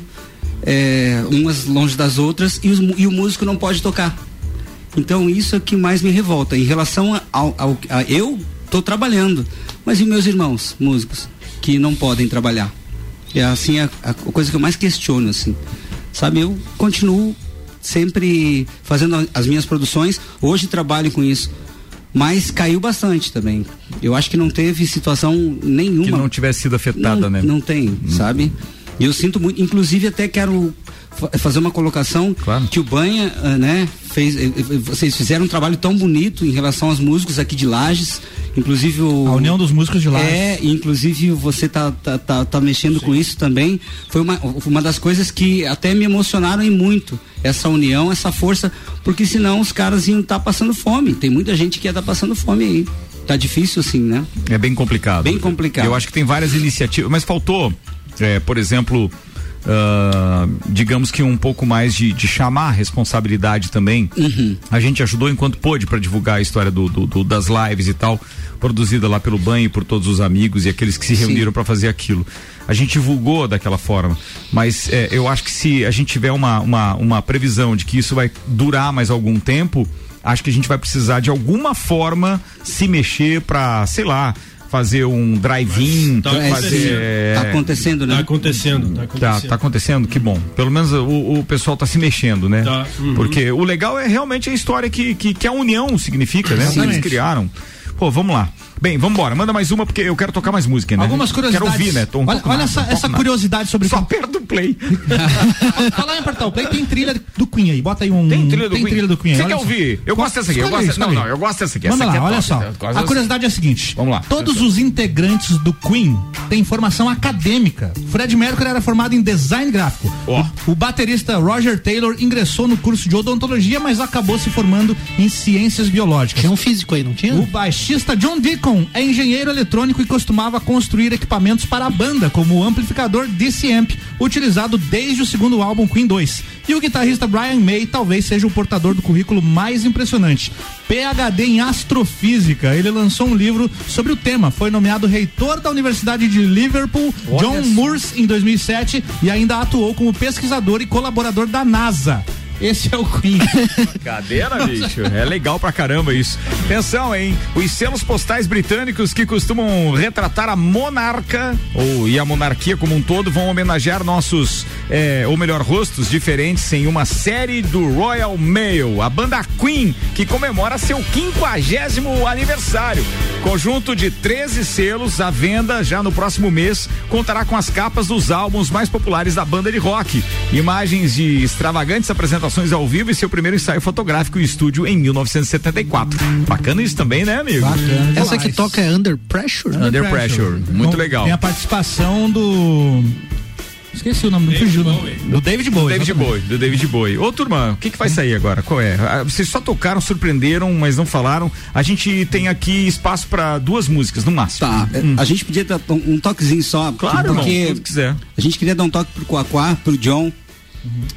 é, umas longe das outras e, os e o músico não pode tocar. Então isso é o que mais me revolta. Em relação ao, ao a- eu estou trabalhando, mas e meus irmãos músicos que não podem trabalhar? É assim a, a coisa que eu mais questiono assim. Sabe, eu continuo sempre fazendo as minhas produções. Hoje trabalho com isso. Mas caiu bastante também. Eu acho que não teve situação nenhuma. Que não tivesse sido afetada, não, né? Não tem, sabe? E eu sinto muito. Inclusive, até quero fazer uma colocação que o Banha, ah, né, fez. eh, eh, Vocês fizeram um trabalho tão bonito em relação aos músicos aqui de Lages. Inclusive o. A União dos Músicos de Lages. É, inclusive você tá, tá, tá, tá mexendo com isso também. Foi uma, uma das coisas que até me emocionaram e muito. Essa união, essa força, porque senão os caras iam estar passando fome. Tem muita gente que ia estar passando fome aí. Tá difícil assim, né? É bem complicado. Bem complicado. Eu acho que tem várias iniciativas, mas faltou, é, por exemplo, ah, digamos que um pouco mais de, de chamar a responsabilidade também. Uhum. A gente ajudou enquanto pôde para divulgar a história do, do- do- das lives e tal, produzida lá pelo banho por todos os amigos e aqueles que se reuniram para fazer aquilo. A gente divulgou daquela forma, mas é, eu acho que se a gente tiver uma, uma, uma previsão de que isso vai durar mais algum tempo, acho que a gente vai precisar de alguma forma se mexer para, sei lá, fazer um drive-in, Tá fazer. acontecendo. é, Tá acontecendo, né? Tá acontecendo, tá Tá, acontecendo. tá acontecendo? Que bom. Pelo menos o, o pessoal tá se mexendo, né? Tá, uhum. Porque o legal é realmente a história que, que, que a união significa, né? Que eles criaram. Pô, vamos lá. Bem, vamos embora. Manda mais uma porque eu quero tocar mais música, né? Algumas curiosidades. Quero ouvir, né? Tô um olha pouco olha nada, essa, um essa curiosidade sobre Só aperta o play. Falar em apertar o play, tem trilha do Queen aí. Bota aí um. Tem trilha do Queen? trilha do Queen. Você quer ouvir? Eu gosto dessa aqui, eu gosto- não, não, eu gosto dessa aqui, Manda lá, é olha top. só. A curiosidade é a seguinte: Vamos lá. Todos os integrantes do Queen têm formação acadêmica. Fred Mercury era formado em design gráfico. Ó. O, o baterista Roger Taylor ingressou no curso de odontologia, mas acabou se formando em ciências biológicas. Tinha um físico aí, não tinha? O baixista John Deacon é engenheiro eletrônico e costumava construir equipamentos para a banda, como o amplificador DC Amp, utilizado desde o segundo álbum Queen 2. E o guitarrista Brian May talvez seja o portador do currículo mais impressionante. PhD em astrofísica, ele lançou um livro sobre o tema, foi nomeado reitor da Universidade de Liverpool, John Moores, em 2007, e ainda atuou como pesquisador e colaborador da NASA. Esse é o Queen. Cadeira, bicho. É legal pra caramba isso. Atenção, hein? Os selos postais britânicos que costumam retratar a monarca ou e a monarquia como um todo vão homenagear nossos é, ou melhor, rostos diferentes em uma série do Royal Mail, a banda Queen, que comemora seu 50 aniversário. Conjunto de 13 selos à venda já no próximo mês, contará com as capas dos álbuns mais populares da banda de rock, imagens de extravagantes apresentações ao vivo e seu primeiro ensaio fotográfico em estúdio em 1974. Bacana isso também, né, amigo? Bacana. Essa que toca é Under Pressure? Under Pressure, muito Com- legal. Tem a participação do. Esqueci o nome, não fugiu, não. Do David Bowie. David exatamente. Bowie, do David Bowie. Ô, turma, o que, que vai sair agora? Qual é? Ah, Vocês só tocaram, surpreenderam, mas não falaram. A gente tem aqui espaço para duas músicas, no máximo. Tá, a gente podia dar um, toquezinho só. Claro, irmão, porque quando quiser. a gente queria dar um toque pro Coaquá, pro John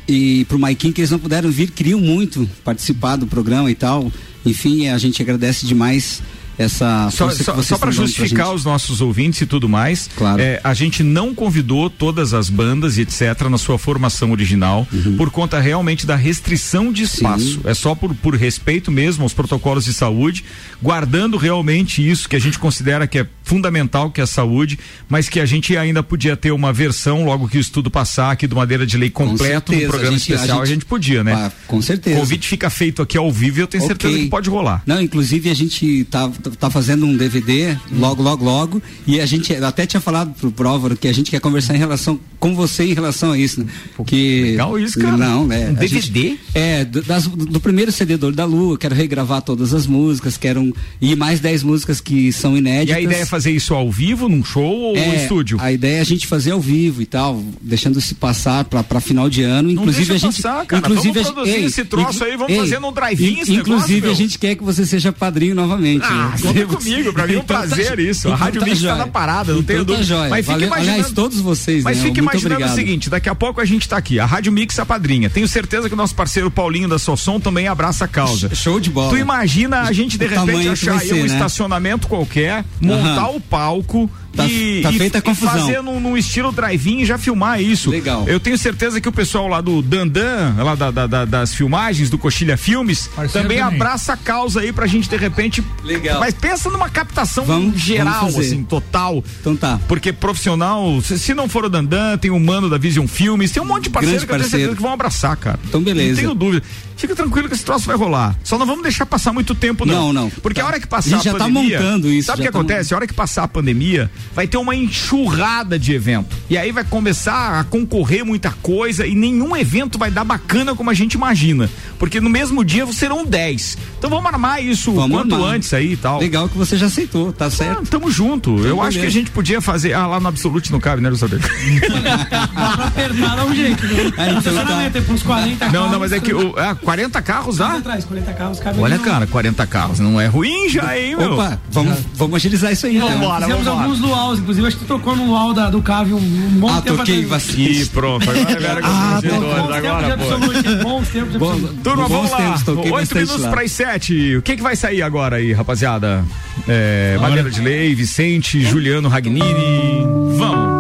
e pro Maikin, que eles não puderam vir, queriam muito participar do programa e tal. Enfim, a gente agradece demais essa Só, só, só para justificar os nossos ouvintes e tudo mais, Claro. é, a gente não convidou todas as bandas e etc. na sua formação original Uhum. por conta realmente da restrição de espaço. É só por, por respeito mesmo aos protocolos de saúde, guardando realmente isso que a gente considera que é fundamental, que é a saúde, mas que a gente ainda podia ter uma versão logo que o estudo passar aqui do Madeira de Lei completo no certeza, programa a gente- a especial, a gente, gente- podia, né? Ah, com certeza. O convite fica feito aqui ao vivo e eu tenho certeza Ok. que pode rolar. Não, inclusive a gente tá, tá fazendo um DVD logo, logo, logo. E a gente até tinha falado pro Próvaro que a gente quer conversar em relação com você em relação a isso, né? Que, legal isso, cara. Não, né? Um a gente- DVD? é, do, das- do primeiro CD do Olho da Lua, quero regravar todas as músicas, quero um, e mais 10 músicas que são E inéditas. a ideia é fazer isso ao vivo, num show ou no É, estúdio? A ideia é a gente fazer ao vivo e tal, deixando se passar pra, pra final de ano. Não Inclusive a gente. passar, cara. Inclusive Vamos a gente- produzir esse troço aí, vamos fazer num drive-in esse Inclusive negócio, a gente quer que você seja padrinho novamente. Ah, né? Conta comigo, pra mim é um Então tá- prazer isso. A então Rádio tá Mix tá na parada, não tenho Então tá dúvida. Mas fique imaginando. todos vocês, Mas né? fique imaginando o seguinte: daqui a pouco a gente tá aqui. A Rádio Mix é a padrinha. Tenho certeza que o nosso parceiro Paulinho da Sossom também abraça a causa. Show de bola. Tu imagina a gente de repente achar aí um né? estacionamento qualquer, montar o palco. Tá- e, tá e- feita a e confusão. fazer num, num estilo drive-in e já filmar isso. Legal. Eu tenho certeza que o pessoal lá do Dandan, lá da- da- da- das filmagens, do Coxilha Filmes, também, também. abraça a causa aí pra gente de repente. Legal. Mas pensa numa captação Vamos- geral, vamos assim, total. Então tá. Porque profissional, se, se não for o Dandan, tem o Mano da Vision Filmes, tem um monte de parceiro Grande que eu tenho certeza que vão abraçar, cara. Então, beleza. Não tenho dúvida. Fica tranquilo que esse troço vai rolar. Só não vamos deixar passar muito tempo, não. Não, não. Porque Tá. a hora que A passar gente a, já tá pandemia. montando isso, Sabe o que tá acontece? A hora que passar a pandemia, vai ter uma enxurrada de evento. E aí vai começar a concorrer muita coisa e nenhum evento vai dar bacana como a gente imagina. Porque no mesmo dia serão 10. Então vamos armar isso o Vamos quanto armar. antes aí e tal. Legal que você já aceitou, tá certo? Ah, tamo junto. Eu Então, acho que a gente podia fazer. Ah, lá no Absolute não cabe, né, Luciano? Dá pra apertar, dá um jeito. Né? Ah, então Estacionamento, tá. tem uns 40 carros. Não, não, mas é que. O, ah, 40 carros Lá atrás, 40 carros, cabe Olha, ali no- cara, 40 carros. Não é ruim já, hein, meu? Opa, vamos, vamos agilizar isso aí, então. Vambora, Fizemos vambora. alguns luaus, inclusive acho que tu tocou no luau da, do Cave um, um bom Ah, tempo toquei atrás. bastante. Ih, pronto. Agora é vera Ah, com os Bons agora, de pô. bons tempos de Bom, absolute. Turma, bons vamos lá. tempos, toquei Oito bastante minutos lá. para as sete. O que que vai sair agora aí, rapaziada? É, Madeira de Lei, Vicente, Juliano Ragnini. Vamos.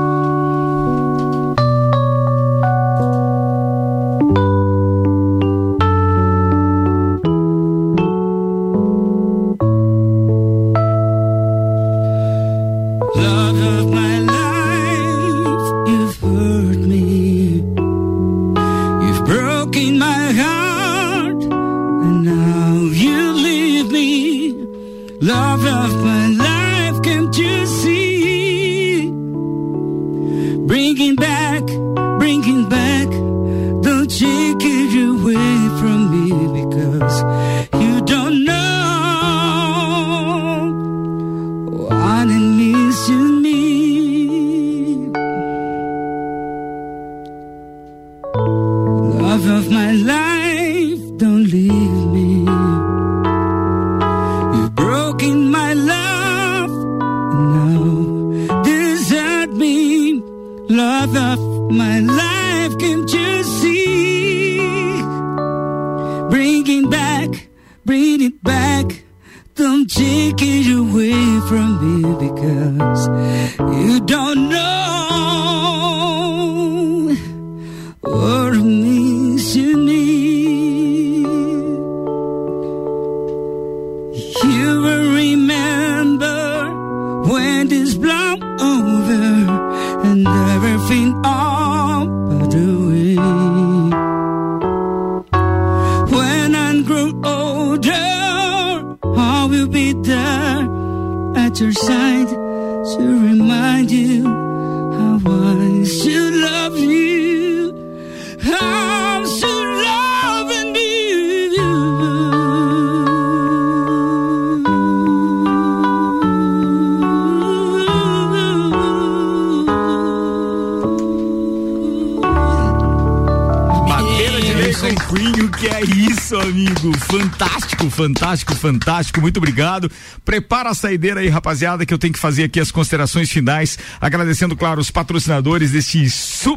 Fantástico, fantástico. Muito obrigado. Prepara a saideira aí, rapaziada, que eu tenho que fazer aqui as considerações finais. Agradecendo, claro, os patrocinadores deste,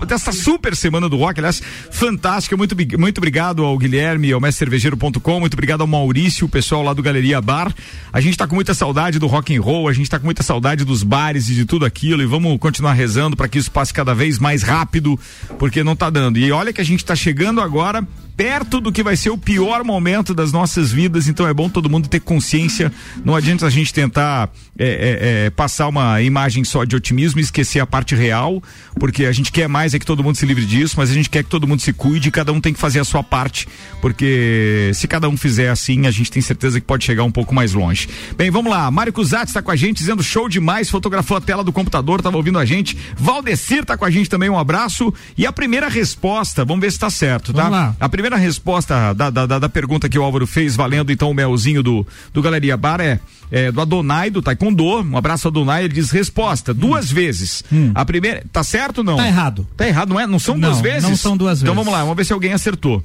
desta super semana do rock. Aliás, fantástica. Muito, muito obrigado ao Guilherme, ao mestrecervejeiro.com. Muito obrigado ao Maurício, o pessoal lá do Galeria Bar. A gente tá com muita saudade do rock and roll, a gente tá com muita saudade dos bares e de tudo aquilo. E vamos continuar rezando para que isso passe cada vez mais rápido, porque não tá dando. E olha que a gente tá chegando agora perto do que vai ser o pior momento das nossas vidas, então é bom todo mundo ter consciência. Não adianta a gente tentar é, é, é, passar uma imagem só de otimismo e esquecer a parte real, porque a gente quer mais é que todo mundo se livre disso, mas a gente quer que todo mundo se cuide e cada um tem que fazer a sua parte, porque se cada um fizer assim, a gente tem certeza que pode chegar um pouco mais longe. Bem, vamos lá. Mário Cusatz está com a gente dizendo show demais, fotografou a tela do computador, estava ouvindo a gente. Valdecir tá com a gente também, um abraço. E a primeira resposta, vamos ver se tá certo, tá? Vamos lá. A primeira resposta da, da, da, pergunta que o Álvaro fez, valendo então o melzinho do, do Galeria Bar, é, é do Adonai, do Taekwondo. Um abraço, Adonai. Ele diz resposta, duas vezes. A primeira, tá certo ou não? Hum. Tá errado. Tá errado, não é? Não são Não, duas vezes? não são duas Então vezes. vamos lá, vamos ver se alguém acertou.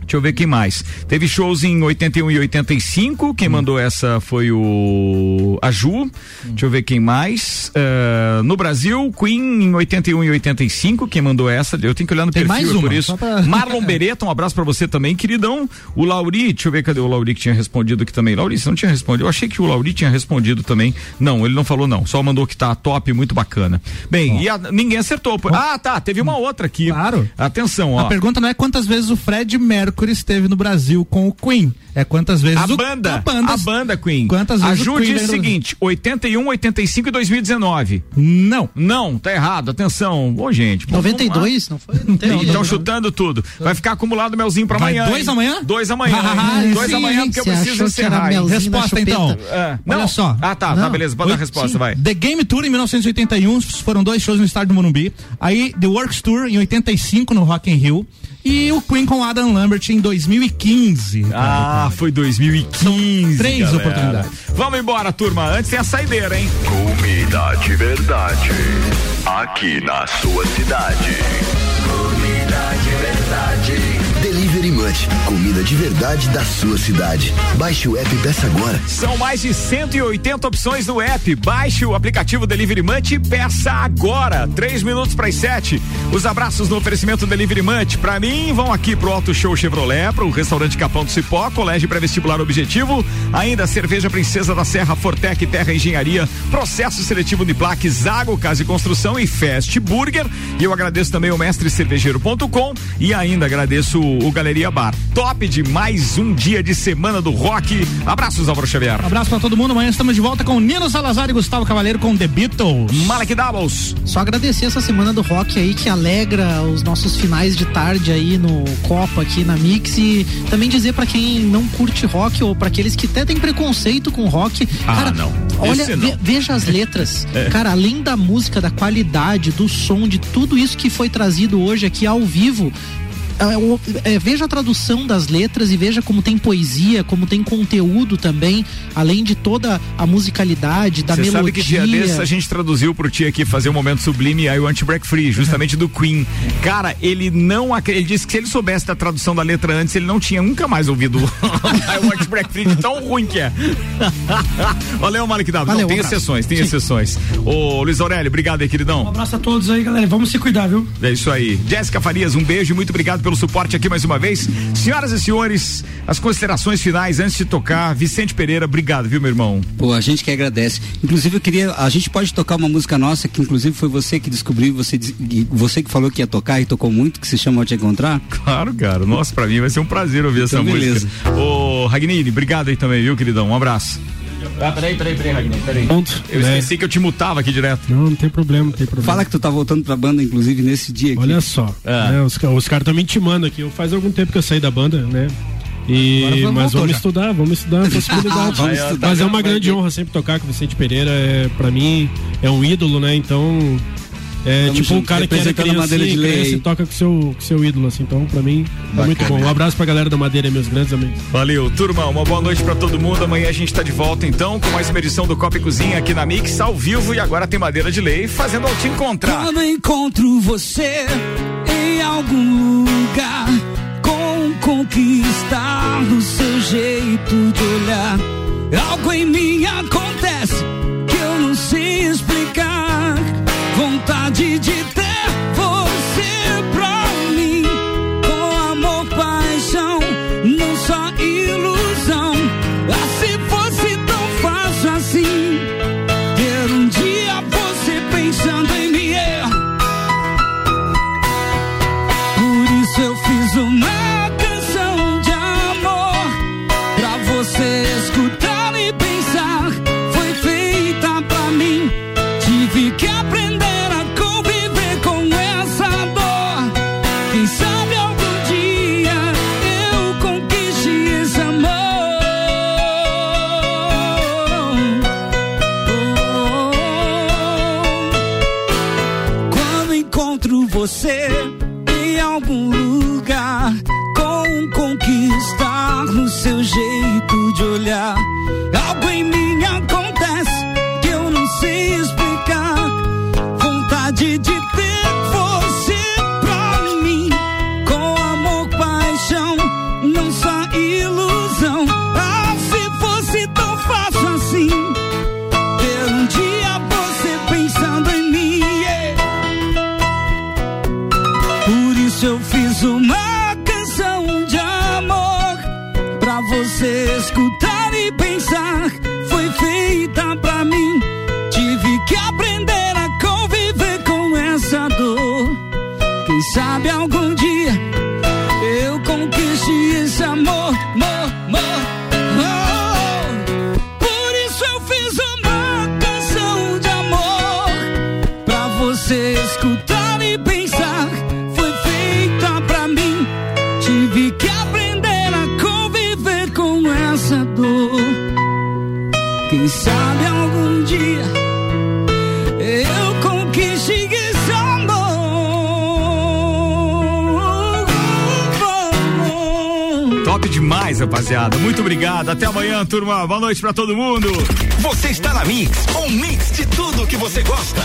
Deixa eu ver quem mais. Teve shows em 81 e 85. Hum. Quem mandou essa foi o a Ju. Deixa eu ver quem mais. Ah, no Brasil, Queen em 81 e 85. Quem mandou essa? Eu tenho que olhar no Tem perfil, mais é uma, por isso. pra- Marlon Beretta, um abraço pra você também, queridão. O Lauri, deixa eu ver cadê o Lauri que tinha respondido aqui também. Lauri, você não tinha respondido. Eu achei que o Lauri tinha respondido também. Não, ele não falou não. Só mandou que tá top, muito bacana. Bem, e a- ninguém acertou. pô. Ah, tá. Teve uma outra aqui. Claro. Atenção, ó. A pergunta não é quantas vezes o Fred Mercury esteve no Brasil com o Queen, é quantas vezes A o banda, a banda, a banda Queen. Quantas vezes a Ju o Queen o seguinte: 81, 85 e 2019. Não. Não, tá errado. Atenção. Ô, gente. pô, 92, não foi? Não. Não, Estão chutando tudo. Vai ficar acumulado melzinho pra Vai amanhã. dois hein? amanhã? Dois amanhã. Ah, dois sim, amanhã, porque eu preciso encerrar. Resposta então. É, Olha não. só. Ah, tá, tá, Não. beleza. Pode dar a resposta, sim. vai. The Game Tour em 1981 foram dois shows no estádio do Morumbi. Aí The Works Tour em 85 no Rock in Rio e o Queen com Adam Lambert em 2015. Ah, foi 2015. três galera. oportunidades. Vamos embora, turma. Antes tem a saideira, hein? Comida de verdade. Aqui na sua cidade. Comida de verdade. Munch, comida de verdade da sua cidade. Baixe o app peça agora. São mais de 180 opções no app. Baixe o aplicativo Delivery Munch e peça agora. Três minutos para as sete. Os abraços no oferecimento Delivery Munch. Para mim, vão aqui pro Auto Show Chevrolet, pro restaurante Capão do Cipó, Colégio Pré-Vestibular Objetivo, ainda Cerveja Princesa da Serra, Fortec Terra Engenharia, Processo Seletivo Uniplac, Zago Casa e Construção e Fast Burger. E eu agradeço também o mestre cervejeiro.com e ainda agradeço o Galeria Bar. Top de mais um dia de semana do rock. Abraços, Álvaro Xavier. Um abraço pra todo mundo. Amanhã estamos de volta com Nino Salazar e Gustavo Cavaleiro com The Beatles. Malek Doubles. Só agradecer essa semana do rock aí que alegra os nossos finais de tarde aí no Copa aqui na Mix e também dizer pra quem não curte rock ou pra aqueles que até tem preconceito com rock, Ah, cara, não. olha, não. ve- veja as letras. É. Cara, além da música, da qualidade, do som, de tudo isso que foi trazido hoje aqui ao vivo, é, o- é, veja a tradução das letras e veja como tem poesia, como tem conteúdo também, além de toda a musicalidade, da Você melodia. sabe que dia desses a gente traduziu pro Tia aqui fazer um momento sublime I Want to Break Free, justamente do Queen. Cara, ele não ele disse que se ele soubesse da tradução da letra antes, ele não tinha nunca mais ouvido I Want to Break Free, de tão ruim que é. Valeu, Malik W. Valeu, Não, tem um exceções, tem Sim. exceções. Ô, Luiz Aurélio, obrigado aí, queridão. Um abraço a todos aí, galera. Vamos se cuidar, viu? É isso aí. Jéssica Farias, um beijo e muito obrigado pelo suporte aqui mais uma vez. Senhoras e senhores, as considerações finais antes de tocar. Vicente Pereira, obrigado, viu, meu irmão? Pô, a gente que agradece. Inclusive, eu queria. A gente pode tocar uma música nossa, que inclusive foi você que descobriu, você, você que falou que ia tocar e tocou muito, que se chama Te Encontrar? Claro, cara. Nossa, pra mim vai ser um prazer ouvir essa Então, beleza. música. Ô, Ragnini, obrigado aí também, viu, queridão? Um abraço. Ah, peraí, peraí, peraí, Ragnar, peraí. Ponto. Eu né? esqueci que eu te mutava aqui direto. Não, não tem problema, não tem problema. Fala que tu tá voltando pra banda, inclusive, nesse dia aqui. Olha só, é. né, os, os caras estão me intimando aqui. Eu faz algum tempo que eu saí da banda, né? E, vamos mas vamos estudar, vamos estudar a possibilidade. mas, estudar, mas é uma grande honra sempre tocar com o Vicente Pereira. É, pra mim, é um ídolo, né? Então, é tipo um cara que era criança de cresce e toca com seu, com seu ídolo, assim. Então, pra mim, Bacana. é muito bom. Um abraço pra galera da Madeira, meus grandes amigos. Valeu, turma. Uma boa noite pra todo mundo. Amanhã a gente tá de volta, então, com mais uma edição do Copa e Cozinha aqui na Mix, ao vivo. E agora tem Madeira de Lei fazendo ao te encontrar. Quando encontro você em algum lugar com conquistar no seu jeito de olhar, algo em mim acontece vontade de ter. turma. Boa noite pra todo mundo. Você está na Mix, um mix de tudo que você gosta.